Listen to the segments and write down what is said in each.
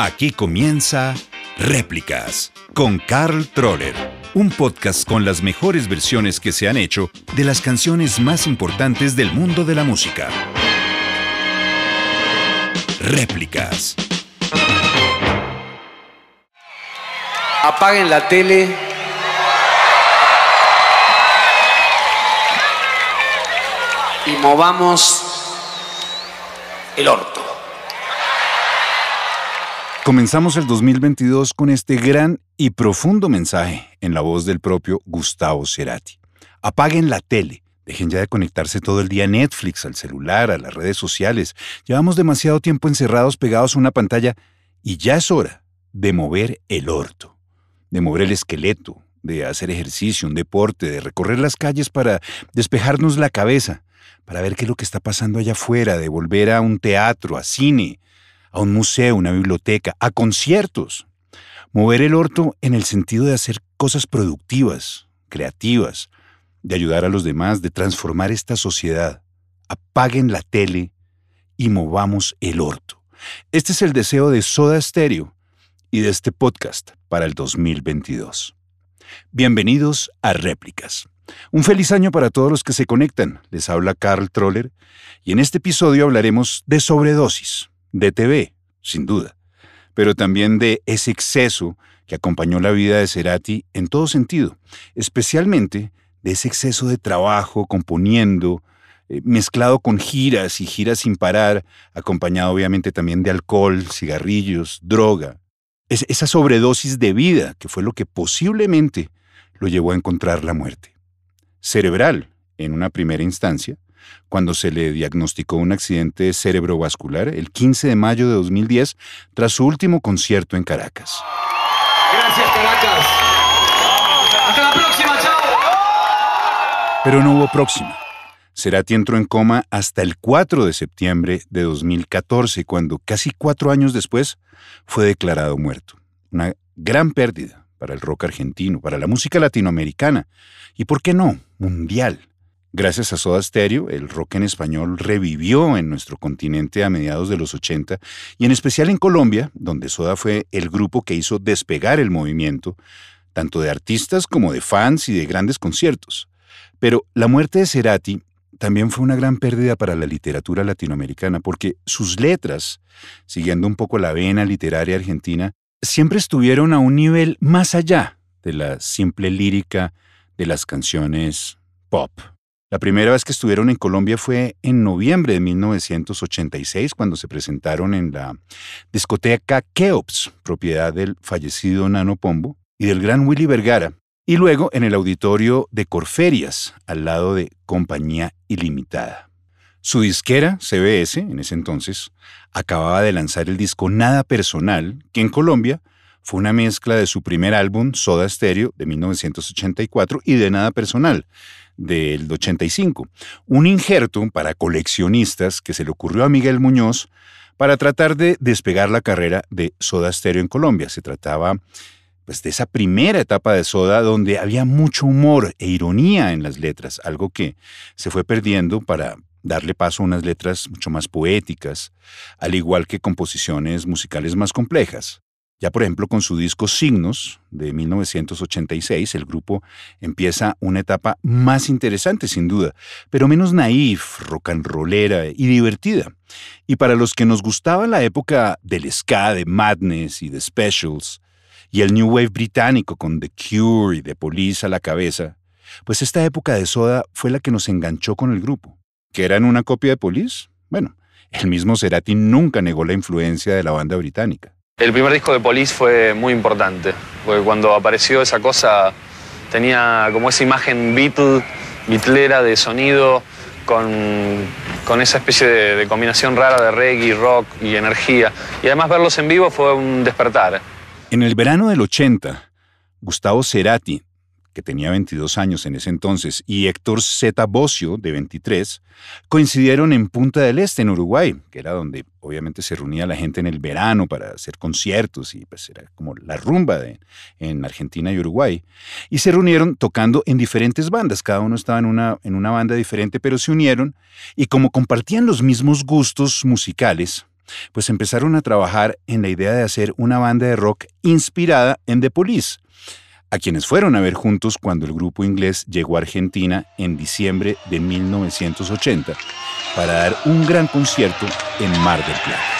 Aquí comienza Réplicas con Carl Troller, un podcast con las mejores versiones que se han hecho de las canciones más importantes del mundo de la música. Réplicas. Apaguen la tele. Y movamos el orto. Comenzamos el 2022 con este gran y profundo mensaje en la voz del propio Gustavo Cerati. Apaguen la tele, dejen ya de conectarse todo el día a Netflix, al celular, a las redes sociales. Llevamos demasiado tiempo encerrados pegados a una pantalla y ya es hora de mover el orto, de mover el esqueleto, de hacer ejercicio, un deporte, de recorrer las calles para despejarnos la cabeza, para ver qué es lo que está pasando allá afuera, de volver a un teatro, a cine, a un museo, una biblioteca, a conciertos. Mover el orto en el sentido de hacer cosas productivas, creativas, de ayudar a los demás, de transformar esta sociedad. Apaguen la tele y movamos el orto. Este es el deseo de Soda Stereo y de este podcast para el 2022. Bienvenidos a Réplicas. Un feliz año para todos los que se conectan. Les habla Carl Troller y en este episodio hablaremos de sobredosis, de TV, sin duda, pero también de ese exceso que acompañó la vida de Cerati en todo sentido, especialmente de ese exceso de trabajo componiendo, eh, mezclado con giras y giras sin parar, acompañado obviamente también de alcohol, cigarrillos, droga. esa sobredosis de vida que fue lo que posiblemente lo llevó a encontrar la muerte. Cerebral, en una primera instancia, cuando se le diagnosticó un accidente cerebrovascular el 15 de mayo de 2010 tras su último concierto en Caracas. Gracias, Caracas. Hasta la próxima, chao. Pero no hubo próxima. Cerati entró en coma hasta el 4 de septiembre de 2014, cuando casi cuatro años después fue declarado muerto. Una gran pérdida para el rock argentino, para la música latinoamericana y, ¿por qué no?, mundial. Gracias a Soda Stereo, el rock en español revivió en nuestro continente a mediados de los 80 y en especial en Colombia, donde Soda fue el grupo que hizo despegar el movimiento, tanto de artistas como de fans y de grandes conciertos. Pero la muerte de Cerati también fue una gran pérdida para la literatura latinoamericana, porque sus letras, siguiendo un poco la vena literaria argentina, siempre estuvieron a un nivel más allá de la simple lírica de las canciones pop. La primera vez que estuvieron en Colombia fue en noviembre de 1986, cuando se presentaron en la discoteca Keops, propiedad del fallecido Nano Pombo y del gran Willy Vergara, y luego en el auditorio de Corferias, al lado de Compañía Ilimitada. Su disquera, CBS, en ese entonces, acababa de lanzar el disco Nada Personal, que en Colombia fue una mezcla de su primer álbum, Soda Stereo, de 1984, y de Nada Personal, del 85, un injerto para coleccionistas que se le ocurrió a Miguel Muñoz para tratar de despegar la carrera de Soda Stereo en Colombia. Se trataba pues, de esa primera etapa de Soda donde había mucho humor e ironía en las letras, algo que se fue perdiendo para darle paso a unas letras mucho más poéticas, al igual que composiciones musicales más complejas. Ya por ejemplo con su disco Signos de 1986, el grupo empieza una etapa más interesante sin duda, pero menos naif, rock and rollera y divertida. Y para los que nos gustaba la época del ska, de Madness y de Specials, y el New Wave británico con The Cure y The Police a la cabeza, pues esta época de Soda fue la que nos enganchó con el grupo. ¿Que eran una copia de Police? Bueno, el mismo Cerati nunca negó la influencia de la banda británica. El primer disco de Police fue muy importante, porque cuando apareció esa cosa tenía como esa imagen Beatle, bitlera de sonido, con, con esa especie de, de, combinación rara de reggae, rock y energía. Y además verlos en vivo fue un despertar. En el verano del 80, Gustavo Cerati que tenía 22 años en ese entonces, y Héctor Z. Bocio, de 23, coincidieron en Punta del Este, en Uruguay, que era donde obviamente se reunía la gente en el verano para hacer conciertos y pues era como la rumba en Argentina y Uruguay. Y se reunieron tocando en diferentes bandas, cada uno estaba en una, en una banda diferente, pero se unieron y como compartían los mismos gustos musicales, pues empezaron a trabajar en la idea de hacer una banda de rock inspirada en The Police, a quienes fueron a ver juntos cuando el grupo inglés llegó a Argentina en diciembre de 1980 para dar un gran concierto en Mar del Plata.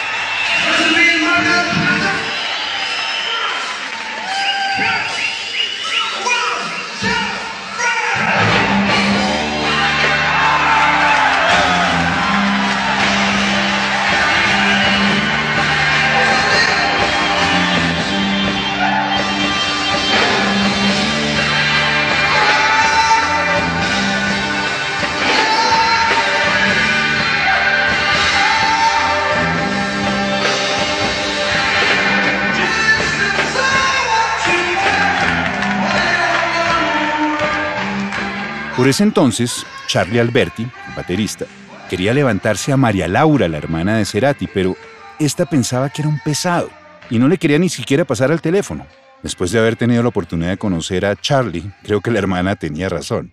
Por ese entonces, Charlie Alberti, baterista, quería levantarse a María Laura, la hermana de Cerati, pero esta pensaba que era un pesado y no le quería ni siquiera pasar al teléfono. Después de haber tenido la oportunidad de conocer a Charlie, creo que la hermana tenía razón.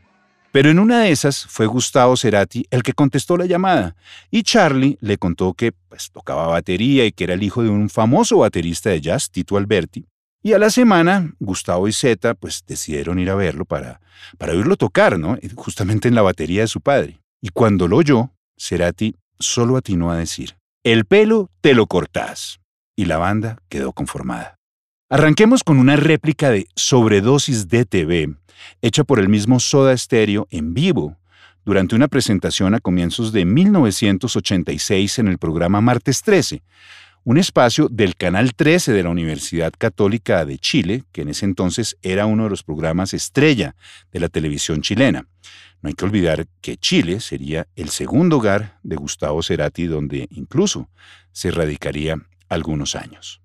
Pero en una de esas fue Gustavo Cerati el que contestó la llamada y Charlie le contó que pues, tocaba batería y que era el hijo de un famoso baterista de jazz, Tito Alberti, y a la semana, Gustavo y Zeta pues decidieron ir a verlo para, para oírlo tocar, ¿no? Justamente en la batería de su padre. Y cuando lo oyó, Cerati solo atinó a decir, el pelo te lo cortás. Y la banda quedó conformada. Arranquemos con una réplica de Sobredosis DTV, hecha por el mismo Soda Stereo en vivo, durante una presentación a comienzos de 1986 en el programa Martes 13, un espacio del Canal 13 de la Universidad Católica de Chile, que en ese entonces era uno de los programas estrella de la televisión chilena. No hay que olvidar que Chile sería el segundo hogar de Gustavo Cerati, donde incluso se radicaría algunos años.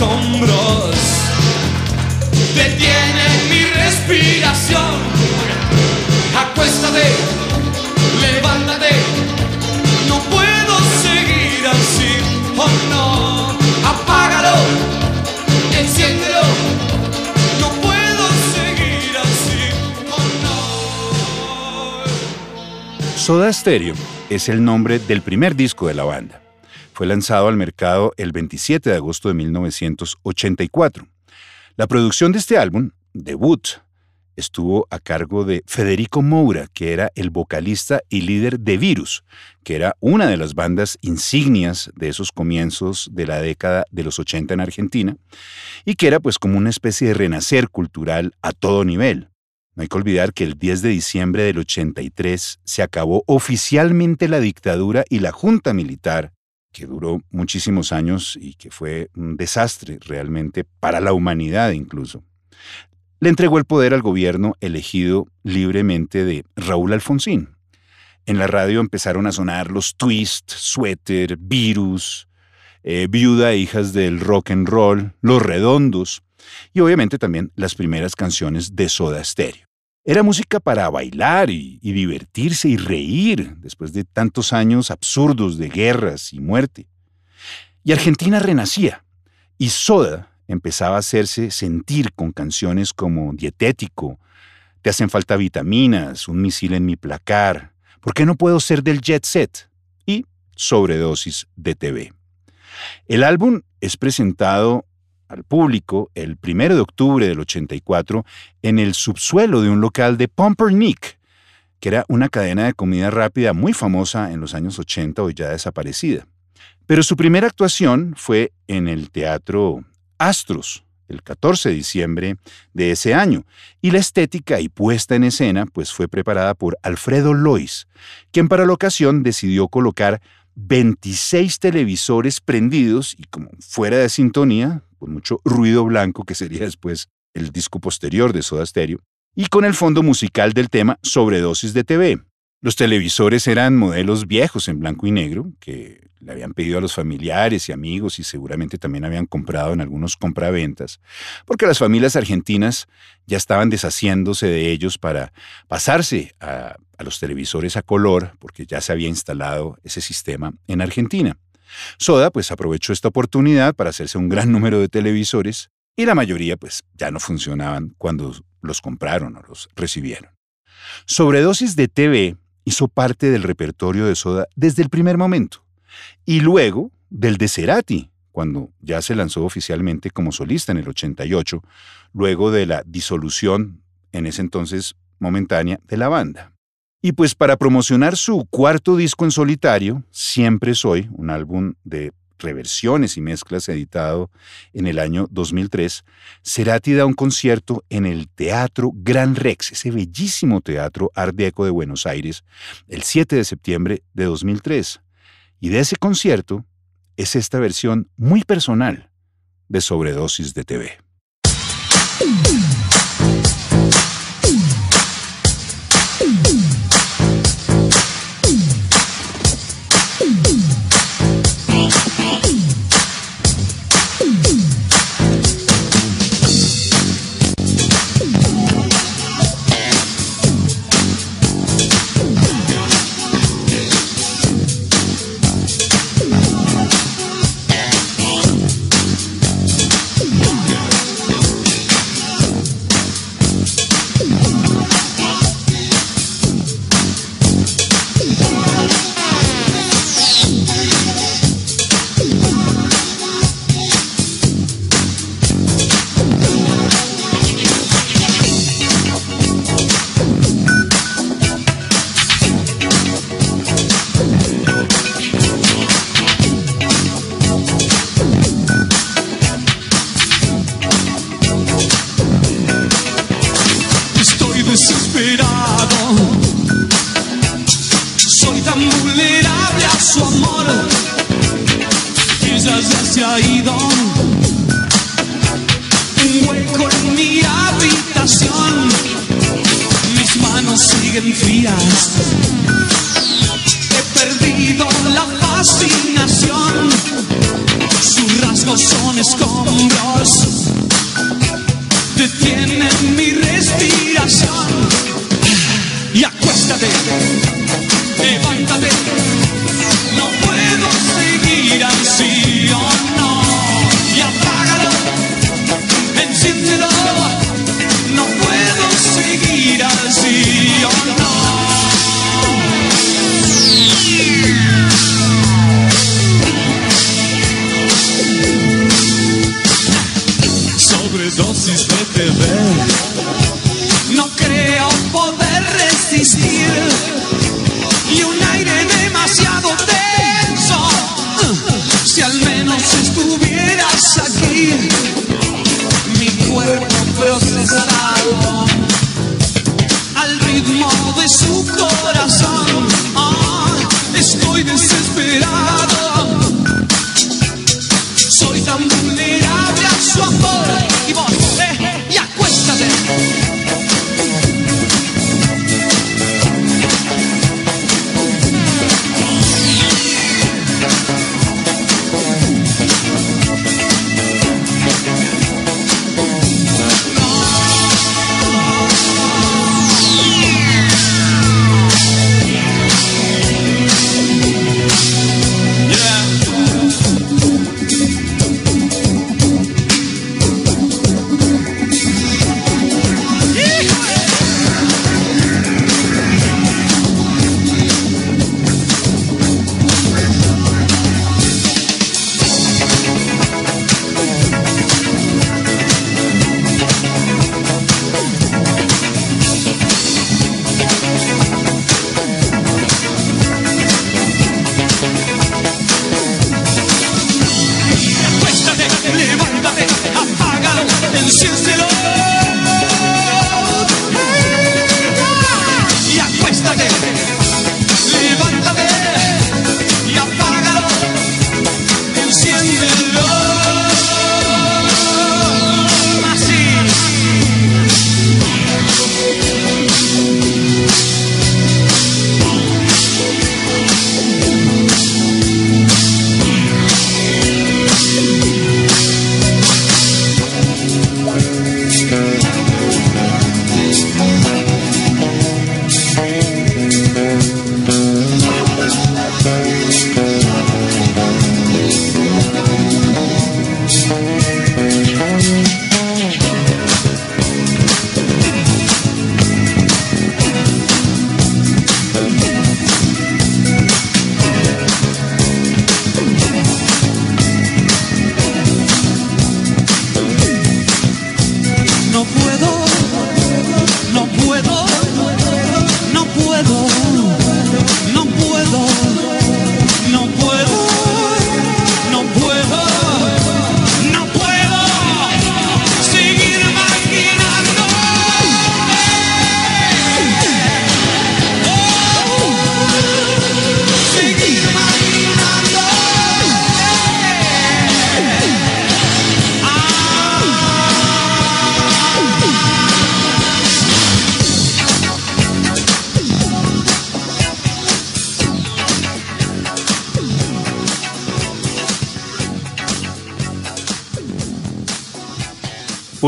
Escombros. Detienen mi respiración. Acuéstate, levántate. No puedo seguir así. Oh no, apágalo, enciéndelo. No puedo seguir así. Oh no. Soda Stereo es el nombre del primer disco de la banda. Fue lanzado al mercado el 27 de agosto de 1984. La producción de este álbum, debut, estuvo a cargo de Federico Moura, que era el vocalista y líder de Virus, que era una de las bandas insignias de esos comienzos de la década de los 80 en Argentina, y que era pues como una especie de renacer cultural a todo nivel. No hay que olvidar que el 10 de diciembre del 83 se acabó oficialmente la dictadura y la junta militar, que duró muchísimos años y que fue un desastre realmente para la humanidad incluso le entregó el poder al gobierno elegido libremente de Raúl Alfonsín. En la radio empezaron a sonar los Twist, Sweater, Virus, eh, Viuda e Hijas del Rock and Roll, Los Redondos y obviamente también las primeras canciones de Soda Stereo. Era música para bailar y divertirse y reír después de tantos años absurdos de guerras y muerte. Y Argentina renacía, y Soda empezaba a hacerse sentir con canciones como Dietético, Te hacen falta vitaminas, Un misil en mi placar, ¿Por qué no puedo ser del jet set? y Sobredosis de TV. El álbum es presentado al público el 1 de octubre del 84 en el subsuelo de un local de Pumpernickel, que era una cadena de comida rápida muy famosa en los años 80, hoy ya desaparecida. Pero su primera actuación fue en el Teatro Astros, el 14 de diciembre de ese año, y la estética y puesta en escena pues fue preparada por Alfredo Lois, quien para la ocasión decidió colocar 26 televisores prendidos y como fuera de sintonía, con mucho ruido blanco que sería después el disco posterior de Soda Stereo, y con el fondo musical del tema Sobredosis de TV. Los televisores eran modelos viejos en blanco y negro, que le habían pedido a los familiares y amigos y seguramente también habían comprado en algunos compraventas, porque las familias argentinas ya estaban deshaciéndose de ellos para pasarse a, a los televisores a color, porque ya se había instalado ese sistema en Argentina. Soda pues aprovechó esta oportunidad para hacerse un gran número de televisores y la mayoría pues ya no funcionaban cuando los compraron o los recibieron. Sobredosis de TV hizo parte del repertorio de Soda desde el primer momento y luego del de Cerati, cuando ya se lanzó oficialmente como solista en el 88, luego de la disolución, en ese entonces momentánea, de la banda. Y pues para promocionar su cuarto disco en solitario, Siempre Soy, un álbum de reversiones y mezclas editado en el año 2003, Cerati da un concierto en el Teatro Gran Rex, ese bellísimo teatro Art Deco de Buenos Aires, el 7 de septiembre de 2003. Y de ese concierto es esta versión muy personal de Sobredosis de TV. Manos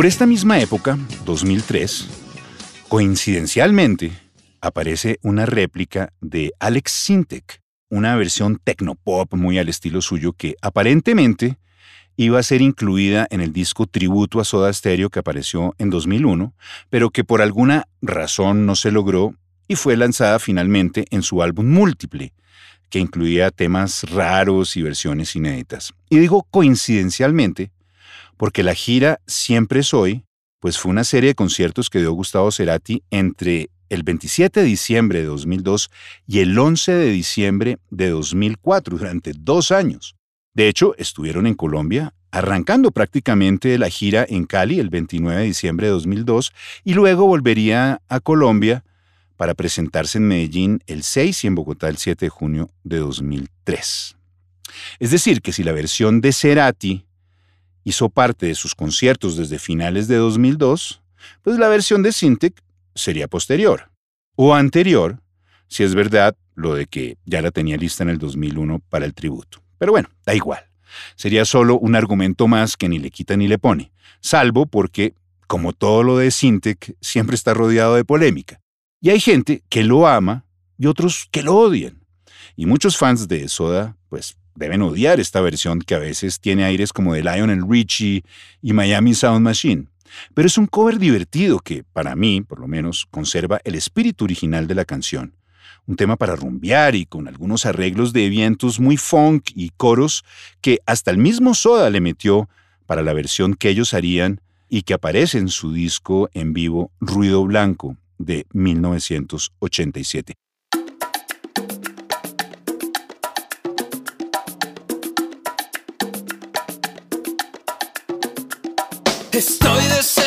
Por esta misma época, 2003, coincidencialmente, aparece una réplica de Alex Sintek, una versión tecnopop muy al estilo suyo que aparentemente iba a ser incluida en el disco tributo a Soda Stereo que apareció en 2001, pero que por alguna razón no se logró y fue lanzada finalmente en su álbum múltiple, que incluía temas raros y versiones inéditas. Y digo coincidencialmente, porque la gira Siempre Soy, pues fue una serie de conciertos que dio Gustavo Cerati entre el 27 de diciembre de 2002 y el 11 de diciembre de 2004, durante dos años. De hecho, estuvieron en Colombia, arrancando prácticamente la gira en Cali el 29 de diciembre de 2002 y luego volvería a Colombia para presentarse en Medellín el 6 y en Bogotá el 7 de junio de 2003. Es decir, que si la versión de Cerati hizo parte de sus conciertos desde finales de 2002, pues la versión de Syntec sería posterior. O anterior, si es verdad lo de que ya la tenía lista en el 2001 para el tributo. Pero bueno, da igual. Sería solo un argumento más que ni le quita ni le pone, salvo porque, como todo lo de Syntec, siempre está rodeado de polémica. Y hay gente que lo ama y otros que lo odian. Y muchos fans de Soda, pues, deben odiar esta versión que a veces tiene aires como de Lionel Richie y Miami Sound Machine. Pero es un cover divertido que, para mí, por lo menos, conserva el espíritu original de la canción. Un tema para rumbear y con algunos arreglos de vientos muy funk y coros que hasta el mismo Soda le metió para la versión que ellos harían y que aparece en su disco en vivo Ruido Blanco de 1987. Estoy desesperado.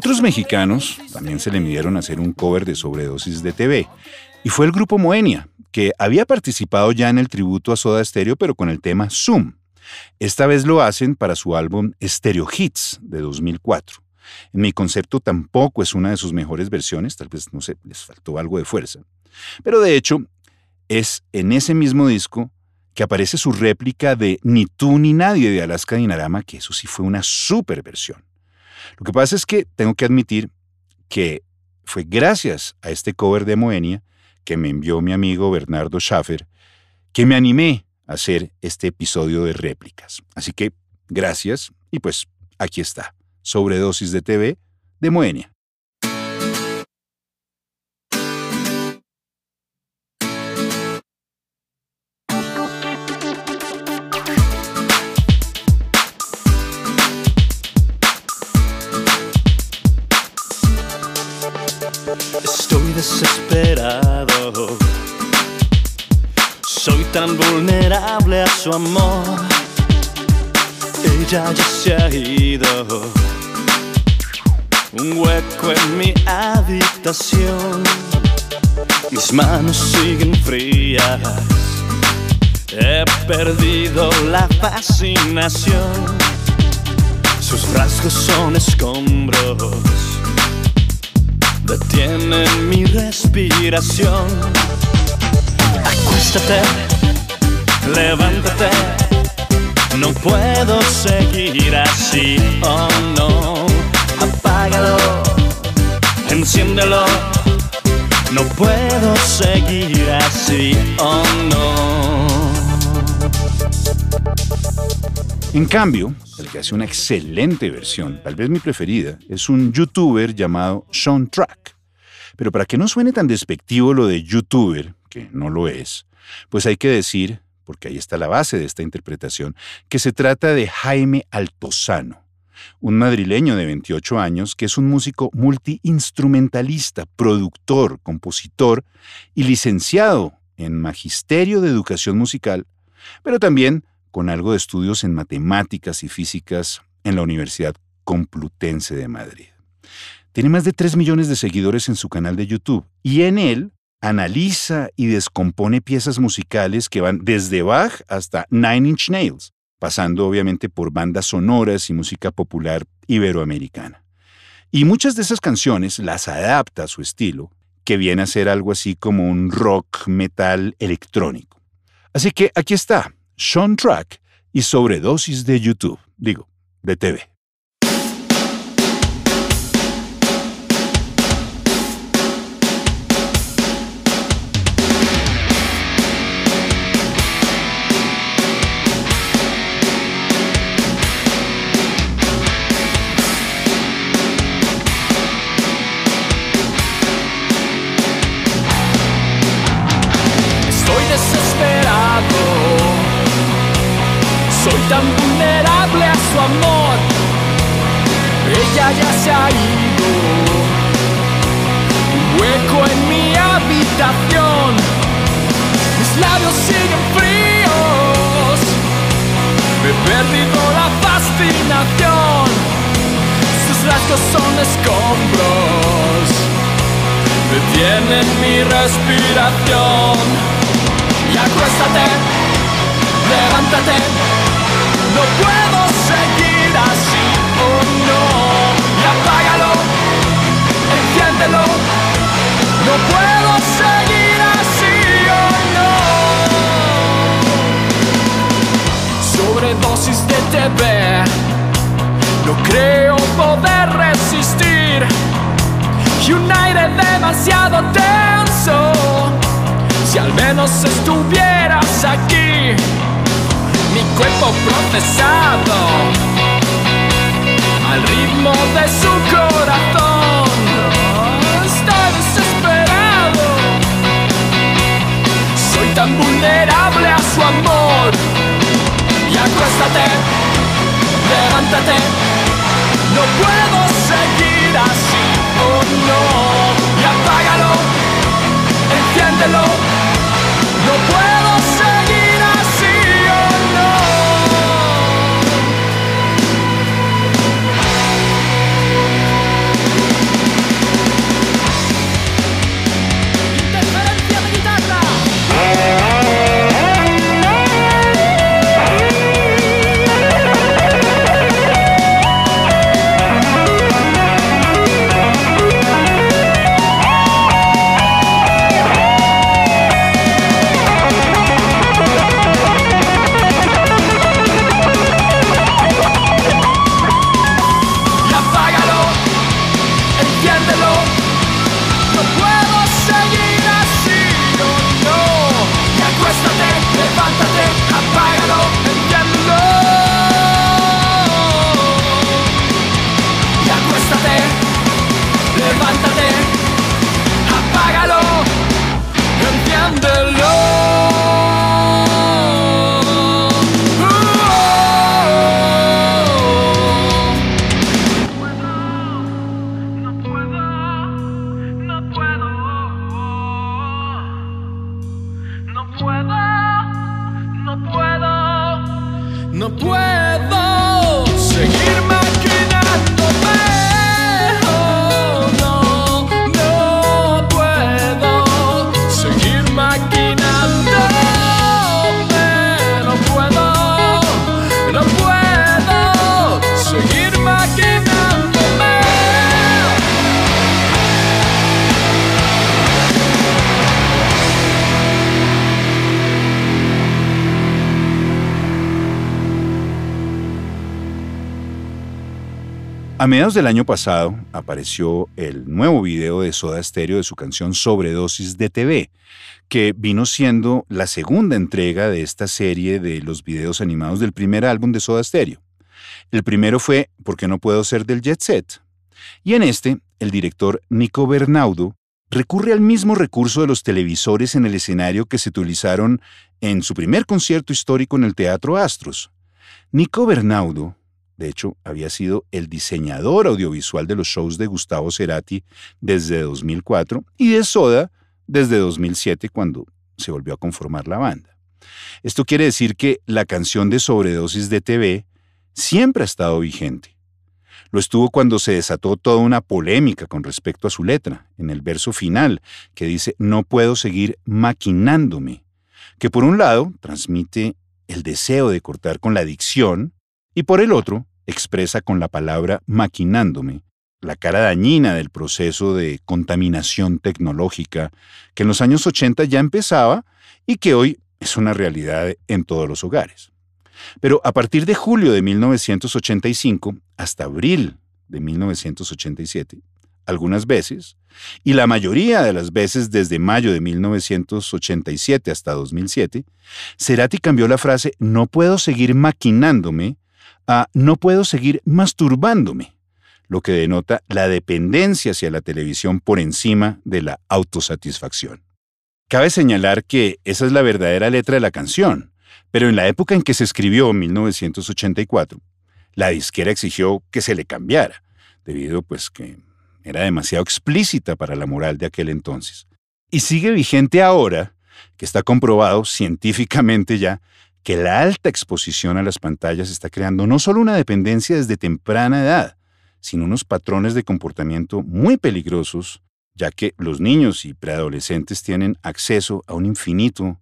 Otros mexicanos también se le midieron a hacer un cover de sobredosis de TV, y fue el grupo Moenia, que había participado ya en el tributo a Soda Stereo, pero con el tema Zoom. Esta vez lo hacen para su álbum Stereo Hits de 2004. En mi concepto tampoco es una de sus mejores versiones, tal vez, no sé, les faltó algo de fuerza. Pero de hecho, es en ese mismo disco que aparece su réplica de Ni tú ni nadie de Alaska Dinarama, que eso sí fue una super versión. Lo que pasa es que tengo que admitir que fue gracias a este cover de Moenia que me envió mi amigo Bernardo Schaffer que me animé a hacer este episodio de réplicas. Así que gracias y pues aquí está, Sobredosis de TV de Moenia. Su amor. Ella ya se ha ido. Un hueco en mi habitación. Mis manos siguen frías. He perdido la fascinación. Sus rasgos son escombros detienen mi respiración. Acuéstate, levántate, no puedo seguir así, oh no, apágalo, enciéndelo, no puedo seguir así, oh no. En cambio, el que hace una excelente versión, tal vez mi preferida, es un youtuber llamado Sean Track. Pero para que no suene tan despectivo lo de youtuber, que no lo es, pues hay que decir, porque ahí está la base de esta interpretación, que se trata de Jaime Altozano, un madrileño de 28 años que es un músico multiinstrumentalista, productor, compositor y licenciado en Magisterio de Educación Musical, pero también con algo de estudios en matemáticas y físicas en la Universidad Complutense de Madrid. Tiene más de 3 millones de seguidores en su canal de YouTube y en él analiza y descompone piezas musicales que van desde Bach hasta Nine Inch Nails, pasando obviamente por bandas sonoras y música popular iberoamericana. Y muchas de esas canciones las adapta a su estilo, que viene a ser algo así como un rock metal electrónico. Así que aquí está, Sean Track y sobredosis de YouTube, digo, de TV. Sobredosis de TV. No creo poder resistir. Y un aire demasiado tenso. Si al menos estuvieras aquí, mi cuerpo procesado al ritmo de su corazón. Estoy desesperado, soy tan vulnerable a su amor. No puedo seguir así, oh no, y apágalo, enciéndelo. No puedo A mediados del año pasado apareció el nuevo video de Soda Stereo de su canción Sobredosis de TV, que vino siendo la segunda entrega de esta serie de los videos animados del primer álbum de Soda Stereo. El primero fue ¿Por qué no puedo ser del Jet Set? Y en este, el director Nico Bernaudo recurre al mismo recurso de los televisores en el escenario que se utilizaron en su primer concierto histórico en el Teatro Astros. Nico Bernaudo de hecho, había sido el diseñador audiovisual de los shows de Gustavo Cerati desde 2004 y de Soda desde 2007 cuando se volvió a conformar la banda. Esto quiere decir que la canción de sobredosis de TV siempre ha estado vigente. Lo estuvo cuando se desató toda una polémica con respecto a su letra, en el verso final, que dice, no puedo seguir maquinándome, que por un lado transmite el deseo de cortar con la adicción y por el otro expresa con la palabra maquinándome la cara dañina del proceso de contaminación tecnológica que en los años 80 ya empezaba y que hoy es una realidad en todos los hogares. Pero a partir de julio de 1985 hasta abril de 1987, algunas veces, y la mayoría de las veces desde mayo de 1987 hasta 2007, Cerati cambió la frase no puedo seguir maquinándome no puedo seguir masturbándome, lo que denota la dependencia hacia la televisión por encima de la autosatisfacción. Cabe señalar que esa es la verdadera letra de la canción, pero en la época en que se escribió, en 1984, la disquera exigió que se le cambiara, debido pues que era demasiado explícita para la moral de aquel entonces. Y sigue vigente ahora, que está comprobado científicamente ya, que la alta exposición a las pantallas está creando no solo una dependencia desde temprana edad, sino unos patrones de comportamiento muy peligrosos, ya que los niños y preadolescentes tienen acceso a un infinito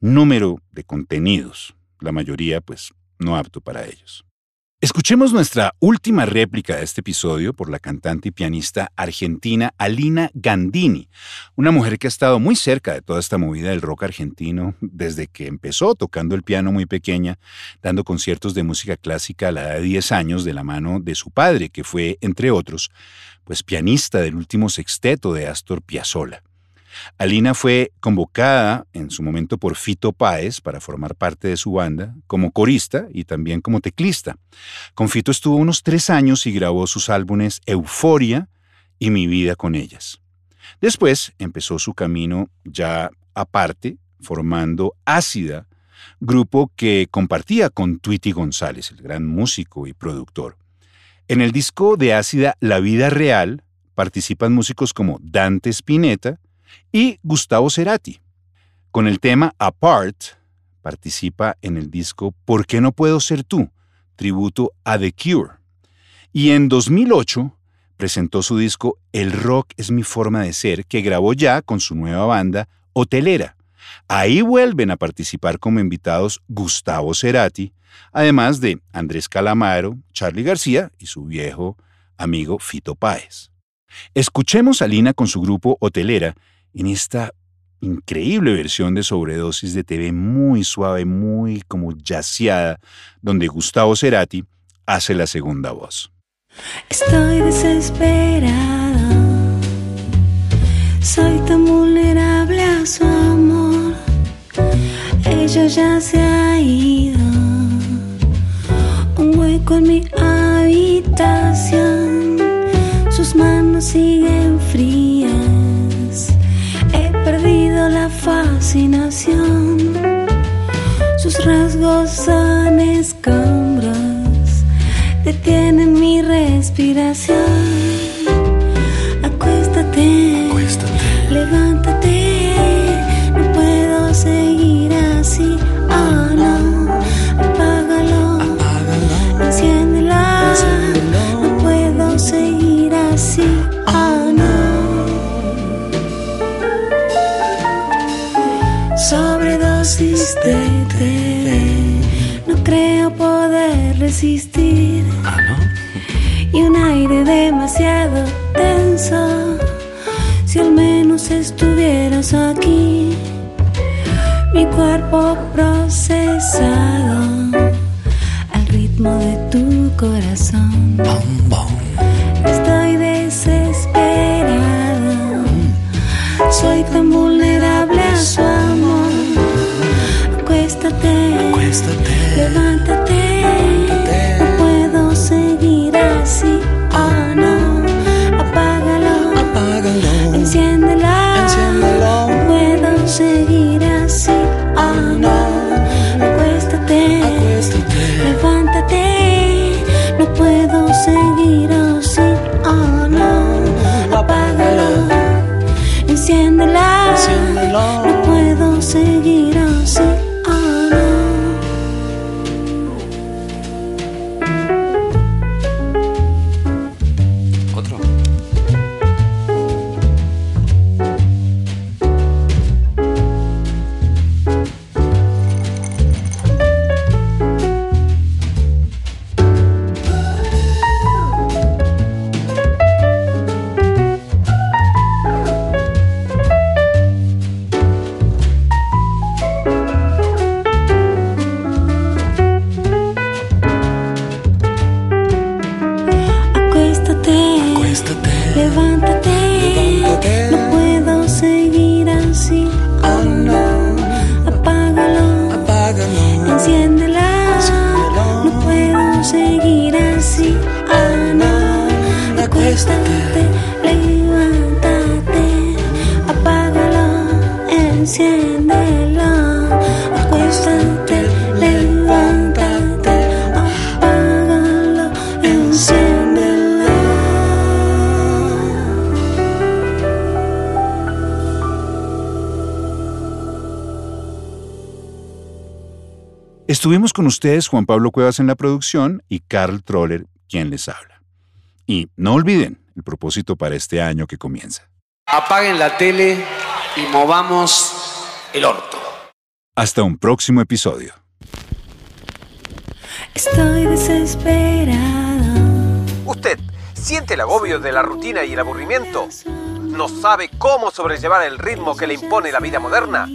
número de contenidos, la mayoría pues no apto para ellos. Escuchemos nuestra última réplica de este episodio por la cantante y pianista argentina Alina Gandini, una mujer que ha estado muy cerca de toda esta movida del rock argentino desde que empezó tocando el piano muy pequeña, dando conciertos de música clásica a la edad de 10 años de la mano de su padre, que fue, entre otros, pues pianista del último sexteto de Astor Piazzolla. Alina fue convocada en su momento por Fito Páez para formar parte de su banda como corista y también como teclista. Con Fito estuvo unos tres años y grabó sus álbumes Euforia y Mi vida con ellas. Después empezó su camino ya aparte, formando Ácida, grupo que compartía con Tweety González, el gran músico y productor. En el disco de Ácida La Vida Real participan músicos como Dante Spinetta, y Gustavo Cerati. Con el tema Apart participa en el disco ¿Por qué no puedo ser tú? tributo a The Cure. Y en 2008 presentó su disco El rock es mi forma de ser, que grabó ya con su nueva banda Hotelera. Ahí vuelven a participar como invitados Gustavo Cerati, además de Andrés Calamaro, Charlie García y su viejo amigo Fito Páez. Escuchemos a Lina con su grupo Hotelera en esta increíble versión de sobredosis de TV muy suave, muy como yaceada, donde Gustavo Cerati hace la segunda voz. Estoy desesperada, soy tan vulnerable a su amor, ella ya se ha ido, un hueco en mi habitación, sus manos siguen la fascinación. Sus rasgos son escombros, detienen mi respiración. Estuvimos con ustedes Juan Pablo Cuevas en la producción y Carl Troller quien les habla. Y no olviden el propósito para este año que comienza. Apaguen la tele y movamos el orto. Hasta un próximo episodio. Estoy desesperado. ¿Usted siente el agobio de la rutina y el aburrimiento? ¿No sabe cómo sobrellevar el ritmo que le impone la vida moderna?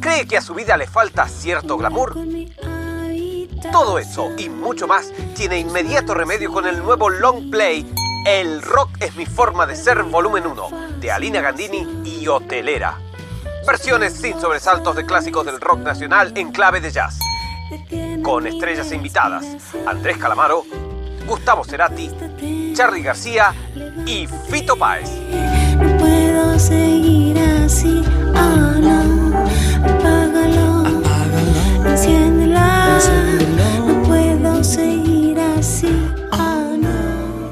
¿Cree que a su vida le falta cierto glamour? Todo eso y mucho más tiene inmediato remedio con el nuevo long play El rock es mi forma de ser volumen 1 de Alina Gandini y Hotelera. Versiones sin sobresaltos de clásicos del rock nacional en clave de jazz. Con estrellas invitadas Andrés Calamaro, Gustavo Cerati, Charly García y Fito Páez. Puedo seguir así. Oh no, No puedo seguir así. Oh no.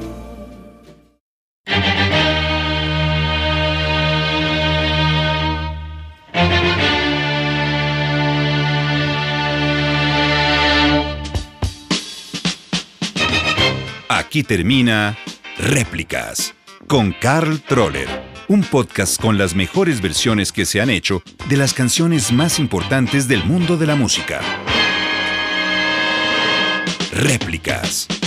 Aquí termina Réplicas con Carl Troller, un podcast con las mejores versiones que se han hecho de las canciones más importantes del mundo de la música. Réplicas.